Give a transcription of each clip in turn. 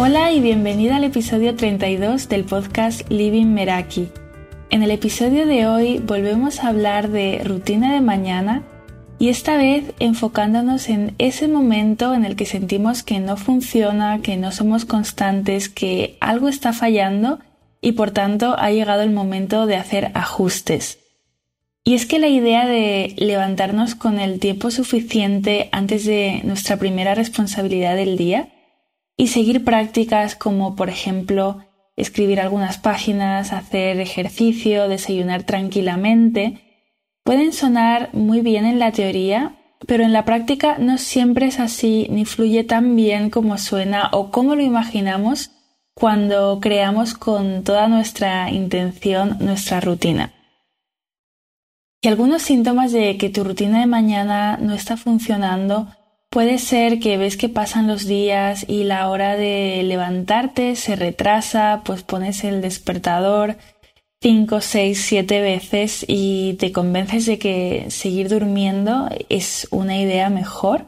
Hola y bienvenida al episodio 32 del podcast Living Meraki. En el episodio de hoy volvemos a hablar de rutina de mañana y esta vez enfocándonos en ese momento en el que sentimos que no funciona, que no somos constantes, que algo está fallando y por tanto ha llegado el momento de hacer ajustes. Y es que la idea de levantarnos con el tiempo suficiente antes de nuestra primera responsabilidad del día y seguir prácticas como por ejemplo escribir algunas páginas, hacer ejercicio, desayunar tranquilamente, pueden sonar muy bien en la teoría, pero en la práctica no siempre es así ni fluye tan bien como suena o como lo imaginamos cuando creamos con toda nuestra intención nuestra rutina. Y algunos síntomas de que tu rutina de mañana no está funcionando Puede ser que ves que pasan los días y la hora de levantarte se retrasa, pues pones el despertador 5, 6, 7 veces y te convences de que seguir durmiendo es una idea mejor.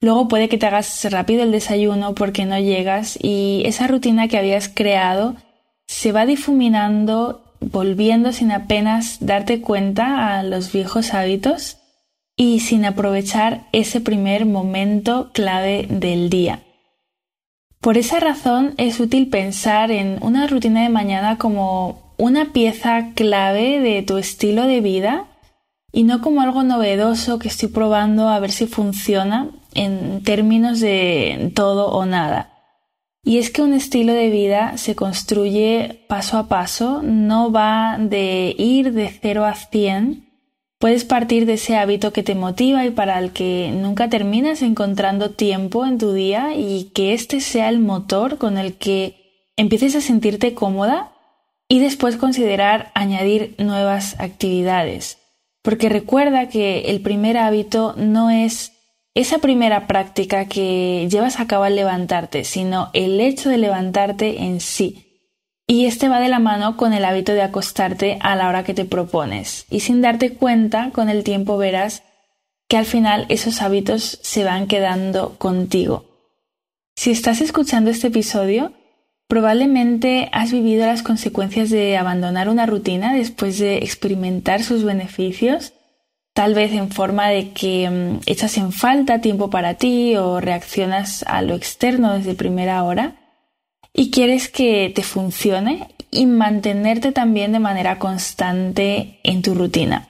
Luego puede que te hagas rápido el desayuno porque no llegas y esa rutina que habías creado se va difuminando, volviendo sin apenas darte cuenta a los viejos hábitos y sin aprovechar ese primer momento clave del día. Por esa razón es útil pensar en una rutina de mañana como una pieza clave de tu estilo de vida y no como algo novedoso que estoy probando a ver si funciona en términos de todo o nada. Y es que un estilo de vida se construye paso a paso, no va de ir de 0 a 100, Puedes partir de ese hábito que te motiva y para el que nunca terminas encontrando tiempo en tu día y que este sea el motor con el que empieces a sentirte cómoda y después considerar añadir nuevas actividades. Porque recuerda que el primer hábito no es esa primera práctica que llevas a cabo al levantarte, sino el hecho de levantarte en sí. Y este va de la mano con el hábito de acostarte a la hora que te propones. Y sin darte cuenta, con el tiempo verás que al final esos hábitos se van quedando contigo. Si estás escuchando este episodio, probablemente has vivido las consecuencias de abandonar una rutina después de experimentar sus beneficios, tal vez en forma de que mm, echas en falta tiempo para ti o reaccionas a lo externo desde primera hora y quieres que te funcione y mantenerte también de manera constante en tu rutina.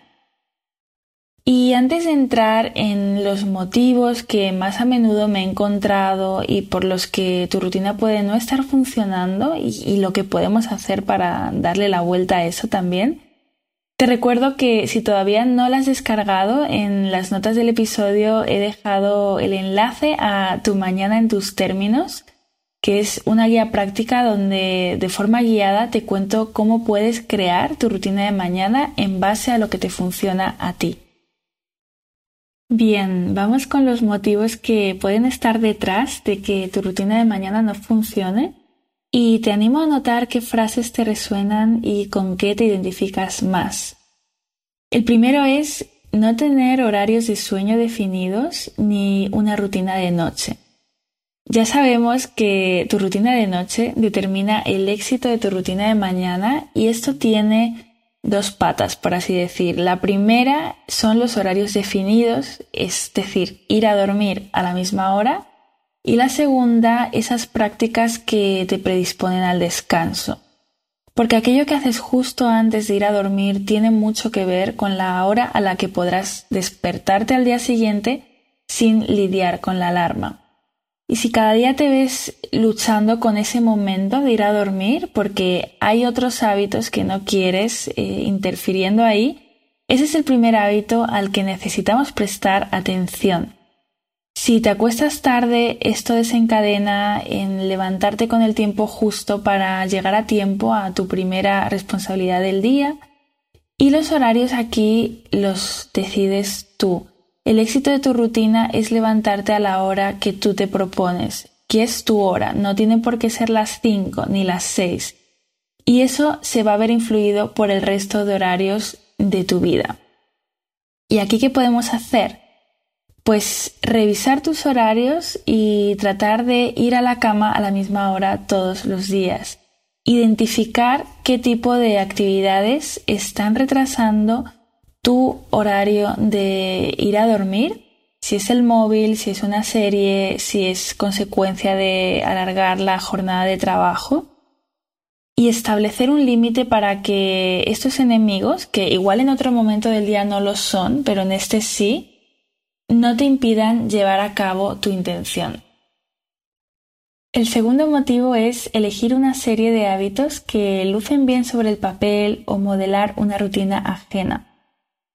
Y antes de entrar en los motivos que más a menudo me he encontrado y por los que tu rutina puede no estar funcionando y, lo que podemos hacer para darle la vuelta a eso también, te recuerdo que si todavía no la has descargado, en las notas del episodio he dejado el enlace a Tu Mañana en tus términos, que es una guía práctica donde de forma guiada te cuento cómo puedes crear tu rutina de mañana en base a lo que te funciona a ti. Bien, vamos con los motivos que pueden estar detrás de que tu rutina de mañana no funcione y te animo a notar qué frases te resuenan y con qué te identificas más. El primero es no tener horarios de sueño definidos ni una rutina de noche. Ya sabemos que tu rutina de noche determina el éxito de tu rutina de mañana y esto tiene dos patas, por así decir. La primera son los horarios definidos, es decir, ir a dormir a la misma hora. Y la segunda, esas prácticas que te predisponen al descanso. Porque aquello que haces justo antes de ir a dormir tiene mucho que ver con la hora a la que podrás despertarte al día siguiente sin lidiar con la alarma. Y si cada día te ves luchando con ese momento de ir a dormir porque hay otros hábitos que no quieres eh, interfiriendo ahí, ese es el primer hábito al que necesitamos prestar atención. Si te acuestas tarde, esto desencadena en levantarte con el tiempo justo para llegar a tiempo a tu primera responsabilidad del día. Y los horarios aquí los decides tú. El éxito de tu rutina es levantarte a la hora que tú te propones, que es tu hora, no tienen por qué ser las 5 ni las 6. Y eso se va a ver influido por el resto de horarios de tu vida. ¿Y aquí qué podemos hacer? pues revisar tus horarios y tratar de ir a la cama a la misma hora todos los días. Identificar qué tipo de actividades están retrasando tu horario de ir a dormir, si es el móvil, si es una serie, si es consecuencia de alargar la jornada de trabajo y establecer un límite para que estos enemigos, que igual en otro momento del día no lo son, pero en este sí, no te impidan llevar a cabo tu intención. El segundo motivo es elegir una serie de hábitos que lucen bien sobre el papel o modelar una rutina ajena.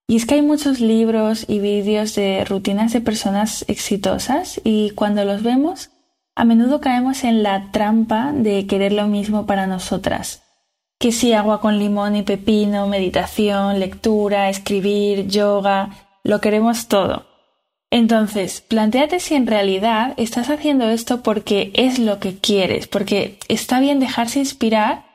Y es que hay muchos libros y vídeos de rutinas de personas exitosas y cuando los vemos a menudo caemos en la trampa de querer lo mismo para nosotras. Que si agua con limón y pepino, meditación, lectura, escribir, yoga, lo queremos todo. Entonces, planteate si en realidad estás haciendo esto porque es lo que quieres, porque está bien dejarse inspirar,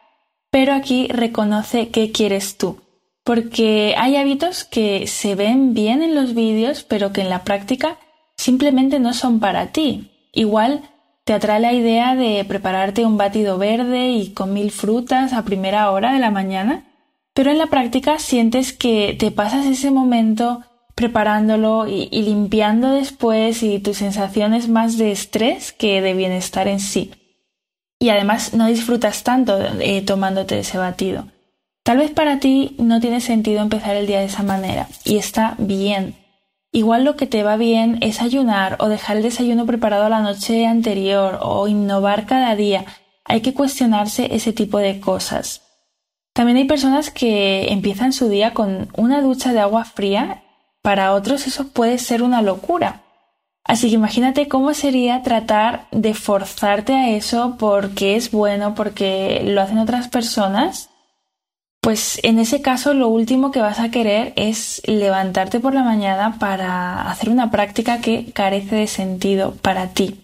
pero aquí reconoce qué quieres tú. Porque hay hábitos que se ven bien en los vídeos, pero que en la práctica simplemente no son para ti. Igual te atrae la idea de prepararte un batido verde y con mil frutas a primera hora de la mañana, pero en la práctica sientes que te pasas ese momento preparándolo y, limpiando después y tu sensación es más de estrés que de bienestar en sí. Y además no disfrutas tanto eh, tomándote ese batido. Tal vez para ti no tiene sentido empezar el día de esa manera y está bien. Igual lo que te va bien es ayunar o dejar el desayuno preparado la noche anterior o innovar cada día. Hay que cuestionarse ese tipo de cosas. También hay personas que empiezan su día con una ducha de agua fría para otros eso puede ser una locura. Así que imagínate cómo sería tratar de forzarte a eso porque es bueno, porque lo hacen otras personas. Pues en ese caso lo último que vas a querer es levantarte por la mañana para hacer una práctica que carece de sentido para ti.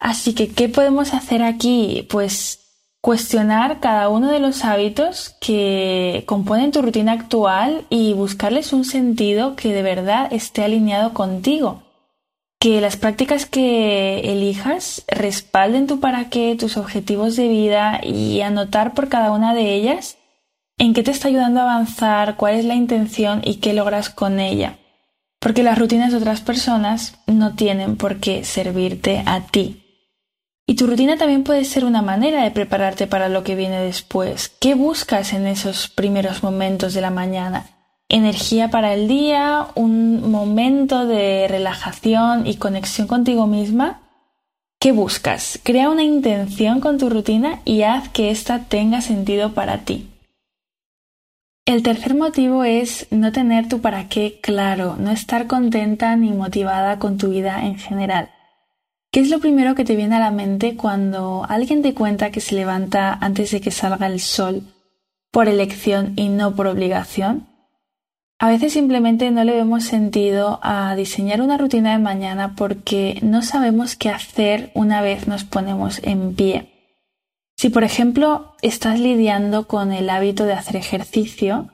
Así que, ¿qué podemos hacer aquí? Pues cuestionar cada uno de los hábitos que componen tu rutina actual y buscarles un sentido que de verdad esté alineado contigo. Que las prácticas que elijas respalden tu para qué, tus objetivos de vida y anotar por cada una de ellas en qué te está ayudando a avanzar, cuál es la intención y qué logras con ella. Porque las rutinas de otras personas no tienen por qué servirte a ti. Y tu rutina también puede ser una manera de prepararte para lo que viene después. ¿Qué buscas en esos primeros momentos de la mañana? ¿Energía para el día? ¿Un momento de relajación y conexión contigo misma? ¿Qué buscas? Crea una intención con tu rutina y haz que ésta tenga sentido para ti. El tercer motivo es no tener tu para qué claro, no estar contenta ni motivada con tu vida en general. ¿Qué es lo primero que te viene a la mente cuando alguien te cuenta que se levanta antes de que salga el sol por elección y no por obligación? A veces simplemente no le vemos sentido a diseñar una rutina de mañana porque no sabemos qué hacer una vez nos ponemos en pie. Si por ejemplo estás lidiando con el hábito de hacer ejercicio,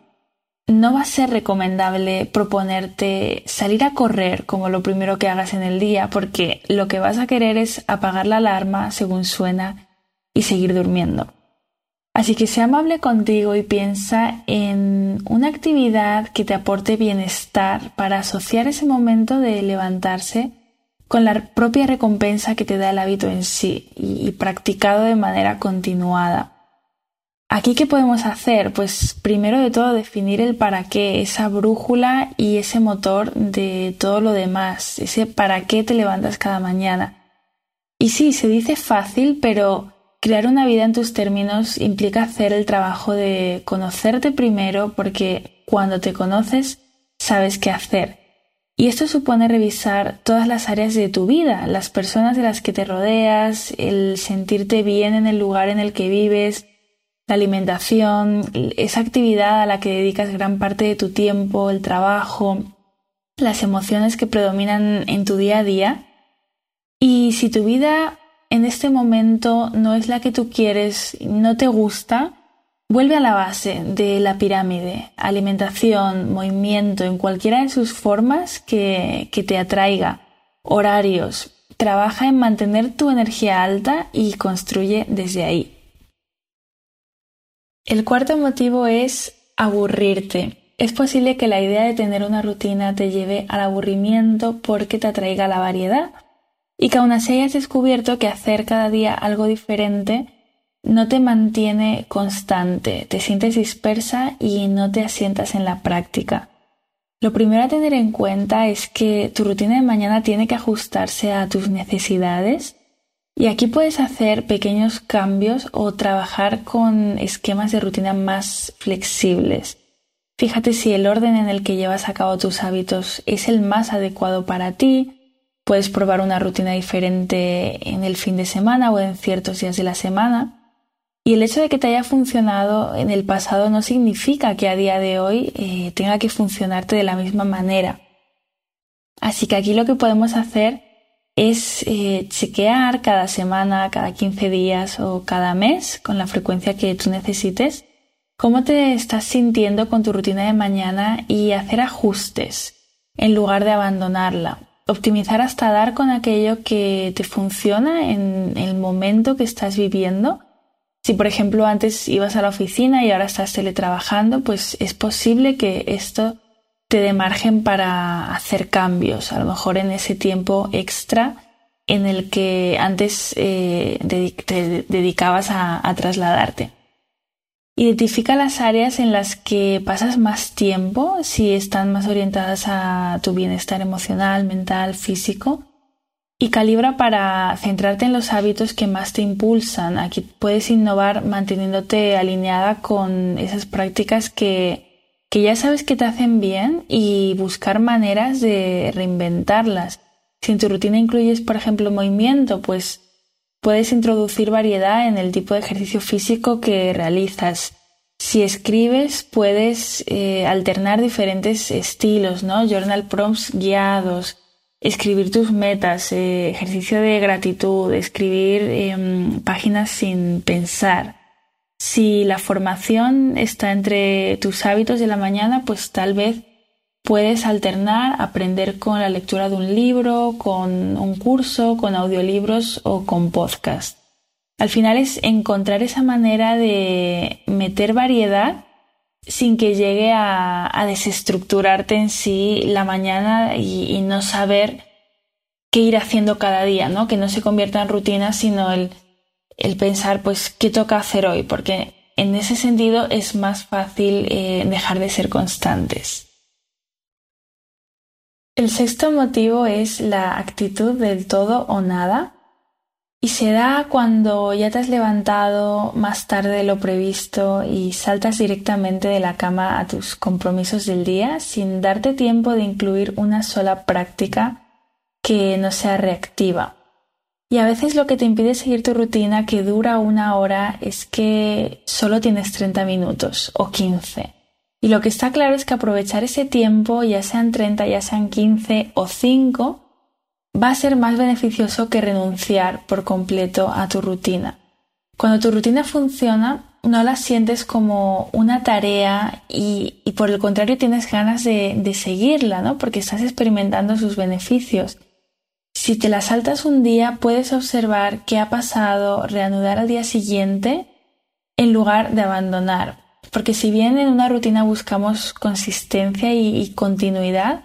no va a ser recomendable proponerte salir a correr como lo primero que hagas en el día porque lo que vas a querer es apagar la alarma según suena y seguir durmiendo. Así que sea amable contigo y piensa en una actividad que te aporte bienestar para asociar ese momento de levantarse con la propia recompensa que te da el hábito en sí y practicado de manera continuada. Aquí, ¿qué podemos hacer? Pues primero de todo definir el para qué, esa brújula y ese motor de todo lo demás, ese para qué te levantas cada mañana. Y sí, se dice fácil, pero crear una vida en tus términos implica hacer el trabajo de conocerte primero porque cuando te conoces sabes qué hacer. Y esto supone revisar todas las áreas de tu vida, las personas de las que te rodeas, el sentirte bien en el lugar en el que vives, la alimentación, esa actividad a la que dedicas gran parte de tu tiempo, el trabajo, las emociones que predominan en tu día a día. Y si tu vida en este momento no es la que tú quieres, no te gusta, Vuelve a la base de la pirámide, alimentación, movimiento, en cualquiera de sus formas que, que te atraiga, horarios. Trabaja en mantener tu energía alta y construye desde ahí. El cuarto motivo es aburrirte. Es posible que la idea de tener una rutina te lleve al aburrimiento porque te atraiga la variedad y que aún así hayas descubierto que hacer cada día algo diferente no te mantiene constante, te sientes dispersa y no te asientas en la práctica. Lo primero a tener en cuenta es que tu rutina de mañana tiene que ajustarse a tus necesidades y aquí puedes hacer pequeños cambios o trabajar con esquemas de rutina más flexibles. Fíjate si el orden en el que llevas a cabo tus hábitos es el más adecuado para ti. Puedes probar una rutina diferente en el fin de semana o en ciertos días de la semana. Y el hecho de que te haya funcionado en el pasado no significa que a día de hoy eh, tenga que funcionarte de la misma manera. Así que aquí lo que podemos hacer es eh, chequear cada semana, cada 15 días o cada mes con la frecuencia que tú necesites cómo te estás sintiendo con tu rutina de mañana y hacer ajustes en lugar de abandonarla. Optimizar hasta dar con aquello que te funciona en el momento que estás viviendo. Si por ejemplo antes ibas a la oficina y ahora estás teletrabajando, pues es posible que esto te dé margen para hacer cambios, a lo mejor en ese tiempo extra en el que antes eh, te dedicabas a trasladarte. Identifica las áreas en las que pasas más tiempo, si están más orientadas a tu bienestar emocional, mental, físico, y calibra para centrarte en los hábitos que más te impulsan. Aquí puedes innovar manteniéndote alineada con esas prácticas que, que ya sabes que te hacen bien y buscar maneras de reinventarlas. Si en tu rutina incluyes, por ejemplo, movimiento, pues Puedes introducir variedad en el tipo de ejercicio físico que realizas. Si escribes, puedes eh, alternar diferentes estilos, ¿no? Journal prompts guiados, escribir tus metas, eh, ejercicio de gratitud, escribir em, páginas sin pensar. Si la formación está entre tus hábitos de la mañana, pues tal vez Puedes alternar aprender con la lectura de un libro, con un curso, con audiolibros o con podcast. Al final es encontrar esa manera de meter variedad sin que llegue a, desestructurarte en sí la mañana y, no saber qué ir haciendo cada día, ¿no? Que no se convierta en rutina, sino el, pensar, pues, qué toca hacer hoy, porque en ese sentido es más fácil eh, dejar de ser constantes. El sexto motivo es la actitud del todo o nada y se da cuando ya te has levantado más tarde de lo previsto y saltas directamente de la cama a tus compromisos del día sin darte tiempo de incluir una sola práctica que no sea reactiva. Y a veces lo que te impide seguir tu rutina que dura una hora es que solo tienes 30 minutos o 15 y lo que está claro es que aprovechar ese tiempo, ya sean 30, ya sean 15 o 5, va a ser más beneficioso que renunciar por completo a tu rutina. Cuando tu rutina funciona, no la sientes como una tarea y, por el contrario tienes ganas de, seguirla, ¿no? Porque estás experimentando sus beneficios. Si te la saltas un día, puedes observar qué ha pasado, reanudar al día siguiente en lugar de abandonar. Porque si bien en una rutina buscamos consistencia y, continuidad,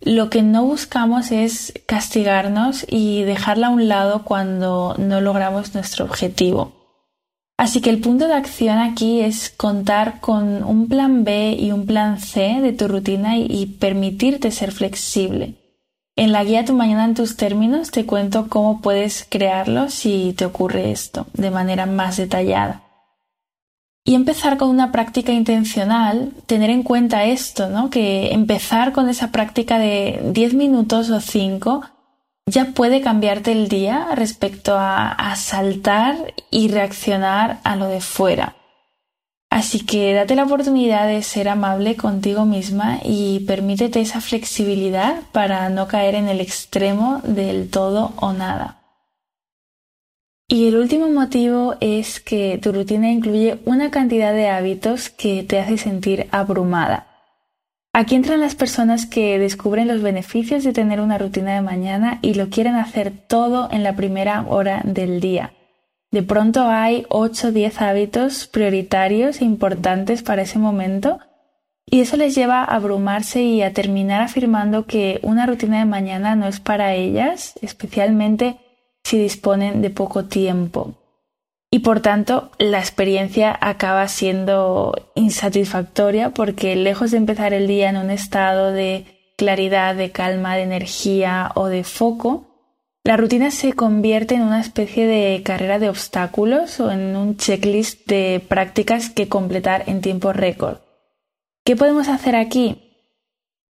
lo que no buscamos es castigarnos y dejarla a un lado cuando no logramos nuestro objetivo. Así que el punto de acción aquí es contar con un plan B y un plan C de tu rutina y, permitirte ser flexible. En la guía Tu Mañana en tus términos te cuento cómo puedes crearlo si te ocurre esto de manera más detallada. Y empezar con una práctica intencional, tener en cuenta esto, ¿no? Que empezar con esa práctica de 10 minutos o 5 ya puede cambiarte el día respecto a, a saltar y reaccionar a lo de fuera. Así que date la oportunidad de ser amable contigo misma y permítete esa flexibilidad para no caer en el extremo del todo o nada. Y el último motivo es que tu rutina incluye una cantidad de hábitos que te hace sentir abrumada. Aquí entran las personas que descubren los beneficios de tener una rutina de mañana y lo quieren hacer todo en la primera hora del día. De pronto hay 8 o 10 hábitos prioritarios e importantes para ese momento y eso les lleva a abrumarse y a terminar afirmando que una rutina de mañana no es para ellas, especialmente si disponen de poco tiempo. Y por tanto, la experiencia acaba siendo insatisfactoria porque lejos de empezar el día en un estado de claridad, de calma, de energía o de foco, la rutina se convierte en una especie de carrera de obstáculos o en un checklist de prácticas que completar en tiempo récord. ¿Qué podemos hacer aquí?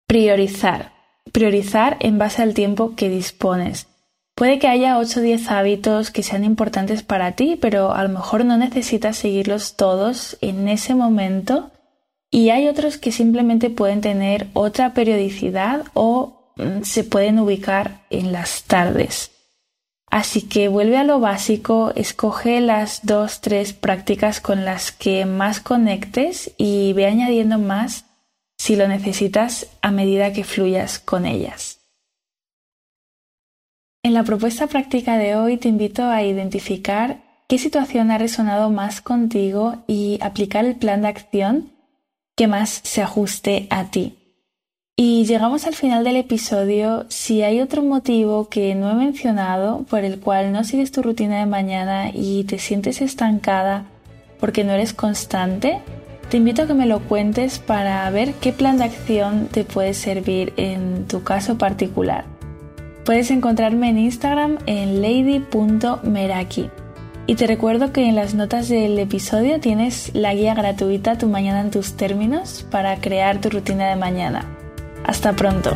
Priorizar. Priorizar en base al tiempo que dispones. Puede que haya 8 o 10 hábitos que sean importantes para ti, pero a lo mejor no necesitas seguirlos todos en ese momento y hay otros que simplemente pueden tener otra periodicidad o mm, se pueden ubicar en las tardes. Así que vuelve a lo básico, escoge las dos, tres prácticas con las que más conectes y ve añadiendo más si lo necesitas a medida que fluyas con ellas. En la propuesta práctica de hoy te invito a identificar qué situación ha resonado más contigo y aplicar el plan de acción que más se ajuste a ti. Y llegamos al final del episodio. Si hay otro motivo que no he mencionado por el cual no sigues tu rutina de mañana y te sientes estancada porque no eres constante, te invito a que me lo cuentes para ver qué plan de acción te puede servir en tu caso particular. Puedes encontrarme en Instagram en lady.meraki. Y te recuerdo que en las notas del episodio tienes la guía gratuita Tu mañana en tus términos para crear tu rutina de mañana. Hasta pronto.